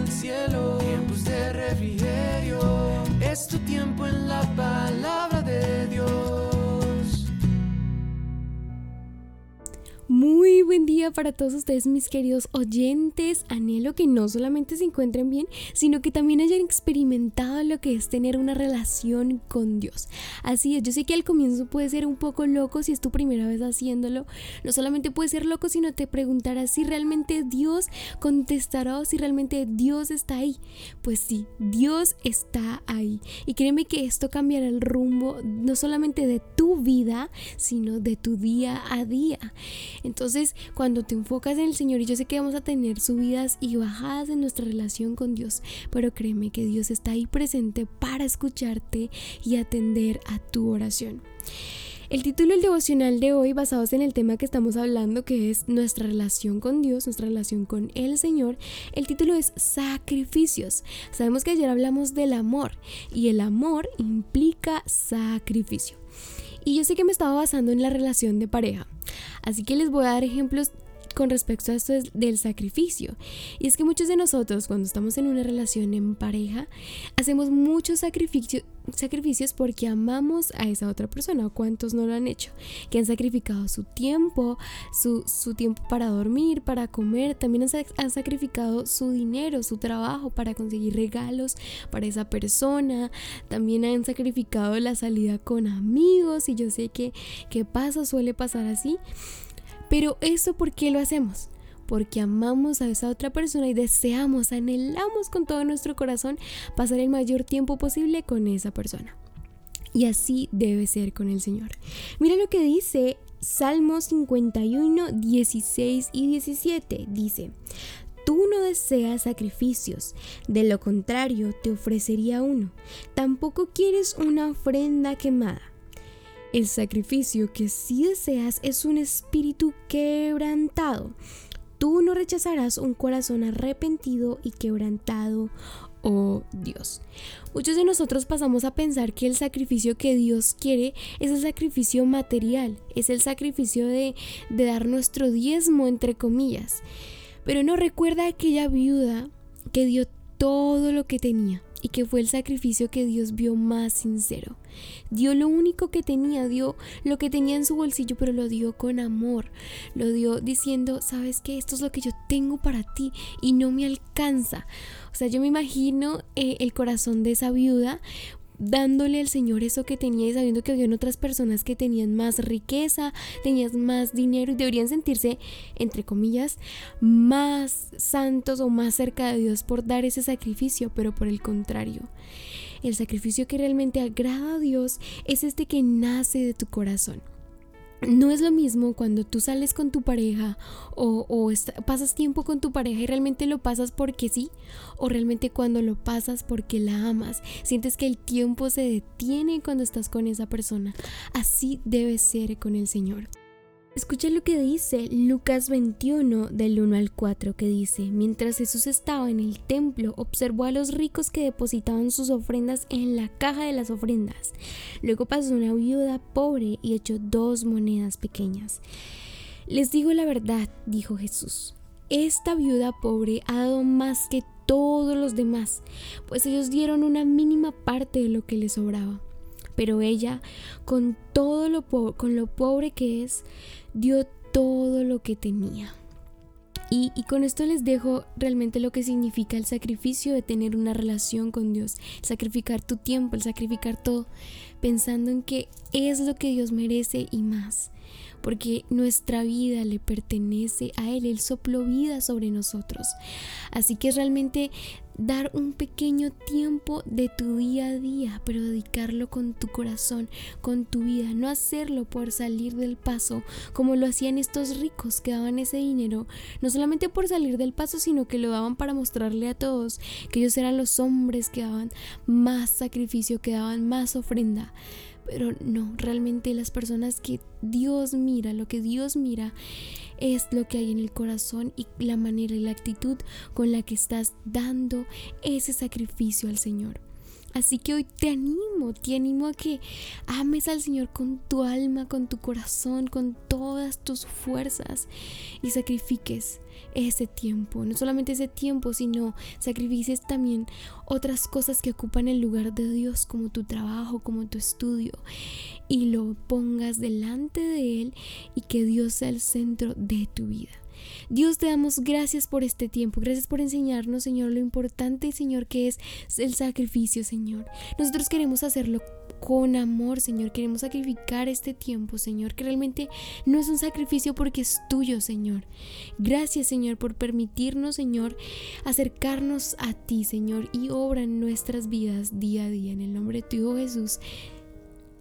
el cielo, tiempos de refrigerio. Es tu tiempo en la palabra de Dios. Muy buen día para todos ustedes, mis queridos oyentes. Anhelo que no solamente se encuentren bien, sino que también hayan experimentado lo que es tener una relación con Dios. Así es, yo sé que al comienzo puede ser un poco loco si es tu primera vez haciéndolo. No solamente puede ser loco, sino te preguntarás si realmente Dios contestará o si realmente Dios está ahí. Pues sí, Dios está ahí. Y créeme que esto cambiará el rumbo no solamente de tu vida, sino de tu día a día. Entonces, cuando te enfocas en el Señor, y yo sé que vamos a tener subidas y bajadas en nuestra relación con Dios, pero créeme que Dios está ahí presente para escucharte y atender a tu oración. El título del devocional de hoy, basados en el tema que estamos hablando, que es nuestra relación con Dios, nuestra relación con el Señor, el título es Sacrificios. Sabemos que ayer hablamos del amor y el amor implica sacrificio. Y yo sé que me estaba basando en la relación de pareja. Así que les voy a dar ejemplos con respecto a esto del sacrificio. Y es que muchos de nosotros cuando estamos en una relación en pareja, hacemos muchos sacrificios sacrificios porque amamos a esa otra persona. ¿Cuántos no lo han hecho? Que han sacrificado su tiempo, su, tiempo para dormir, para comer. También han, han, sacrificado su dinero, su trabajo para conseguir regalos para esa persona. También han sacrificado la salida con amigos. Y yo sé que, que pasa, suele pasar así. Pero eso, ¿por qué lo hacemos? porque amamos a esa otra persona y deseamos, anhelamos con todo nuestro corazón pasar el mayor tiempo posible con esa persona. Y así debe ser con el Señor. Mira lo que dice Salmos 51, 16 y 17. Dice, Tú no deseas sacrificios, de lo contrario te ofrecería uno. Tampoco quieres una ofrenda quemada. El sacrificio que sí deseas es un espíritu quebrantado tú no rechazarás un corazón arrepentido y quebrantado, oh Dios. Muchos de nosotros pasamos a pensar que el sacrificio que Dios quiere es el sacrificio material, es el sacrificio de, de dar nuestro diezmo, entre comillas. Pero no recuerda aquella viuda que dio todo lo que tenía y que fue el sacrificio que Dios vio más sincero. Dio lo único que tenía, dio lo que tenía en su bolsillo, pero lo dio con amor. Lo dio diciendo, sabes que esto es lo que yo tengo para ti y no me alcanza. O sea, yo me imagino eh, el corazón de esa viuda dándole al Señor eso que tenía y sabiendo que había otras personas que tenían más riqueza, tenían más dinero y deberían sentirse, entre comillas, más santos o más cerca de Dios por dar ese sacrificio, pero por el contrario. El sacrificio que realmente agrada a Dios es este que nace de tu corazón. No es lo mismo cuando tú sales con tu pareja o, pasas tiempo con tu pareja y realmente lo pasas porque sí, o realmente cuando lo pasas porque la amas. Sientes que el tiempo se detiene cuando estás con esa persona. Así debe ser con el Señor. Escucha lo que dice Lucas 21 del 1 al 4 que dice, mientras Jesús estaba en el templo, observó a los ricos que depositaban sus ofrendas en la caja de las ofrendas. Luego pasó una viuda pobre y echó dos monedas pequeñas. Les digo la verdad, dijo Jesús, esta viuda pobre ha dado más que todos los demás, pues ellos dieron una mínima parte de lo que les sobraba pero ella, con todo lo, con lo pobre que es, dio todo lo que tenía. Y, con esto les dejo realmente lo que significa el sacrificio de tener una relación con Dios, el sacrificar tu tiempo, el sacrificar todo, pensando en que es lo que Dios merece y más porque nuestra vida le pertenece a Él, Él sopló vida sobre nosotros. Así que realmente dar un pequeño tiempo de tu día a día, pero dedicarlo con tu corazón, con tu vida, no hacerlo por salir del paso como lo hacían estos ricos que daban ese dinero, no solamente por salir del paso, sino que lo daban para mostrarle a todos que ellos eran los hombres que daban más sacrificio, que daban más ofrenda. Pero no, realmente las personas que Dios mira, lo que Dios mira es lo que hay en el corazón y la manera y la actitud con la que estás dando ese sacrificio al Señor. Así que hoy te animo, te animo a que ames al Señor con tu alma, con tu corazón, con todas tus fuerzas y sacrifiques ese tiempo. No solamente ese tiempo, sino sacrifiques también otras cosas que ocupan el lugar de Dios, como tu trabajo, como tu estudio, y lo pongas delante de Él y que Dios sea el centro de tu vida. Dios te damos gracias por este tiempo, gracias por enseñarnos, Señor, lo importante, Señor, que es el sacrificio, Señor. Nosotros queremos hacerlo con amor, Señor. Queremos sacrificar este tiempo, Señor, que realmente no es un sacrificio porque es tuyo, Señor. Gracias, Señor, por permitirnos, Señor, acercarnos a ti, Señor, y obra en nuestras vidas día a día. En el nombre de tu Hijo Jesús.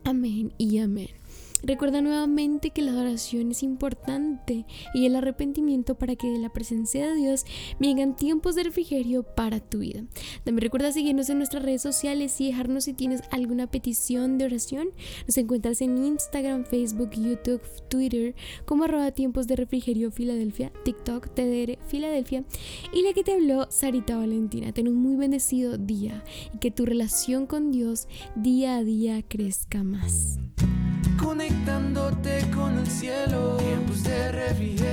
Amén y amén. Recuerda nuevamente que la adoración es importante y el arrepentimiento para que de la presencia de Dios vengan tiempos de refrigerio para tu vida. También recuerda seguirnos en nuestras redes sociales y dejarnos si tienes alguna petición de oración. Nos encuentras en Instagram, Facebook, YouTube, Twitter como arroba tiempos de refrigerio Filadelfia, TikTok, TDR Filadelfia y la que te habló Sarita Valentina. Ten un muy bendecido día y que tu relación con Dios día a día crezca más conectándote con el cielo. Tiempos de refrigerio